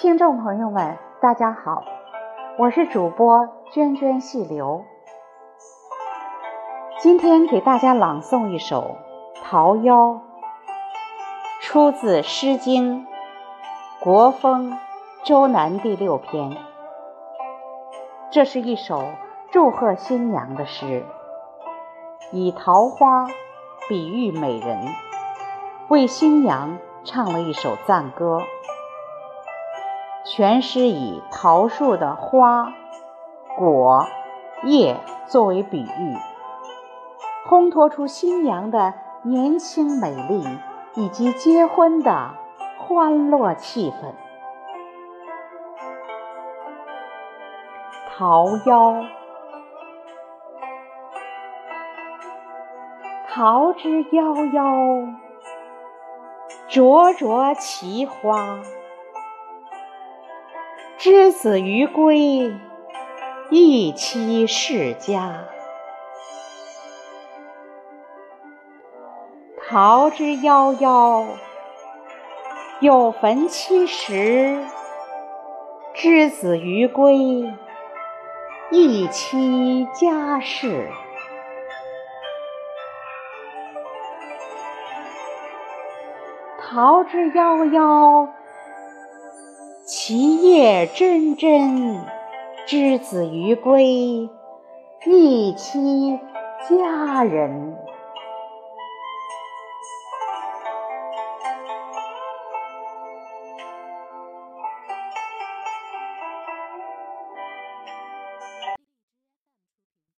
听众朋友们，大家好，我是主播涓涓细流。今天给大家朗诵一首《桃夭》，出自《诗经·国风·周南》第六篇。这是一首祝贺新娘的诗，以桃花比喻美人，为新娘唱了一首赞歌。全诗以桃树的花、果、叶作为比喻，烘托出新娘的年轻美丽以及结婚的欢乐气氛。桃夭，桃之夭夭，灼灼其花。之子于归，宜妻世家。桃之夭夭，有逢七十。之子于归，宜妻家室。桃之夭夭。其叶蓁蓁，之子于归，一妻佳人。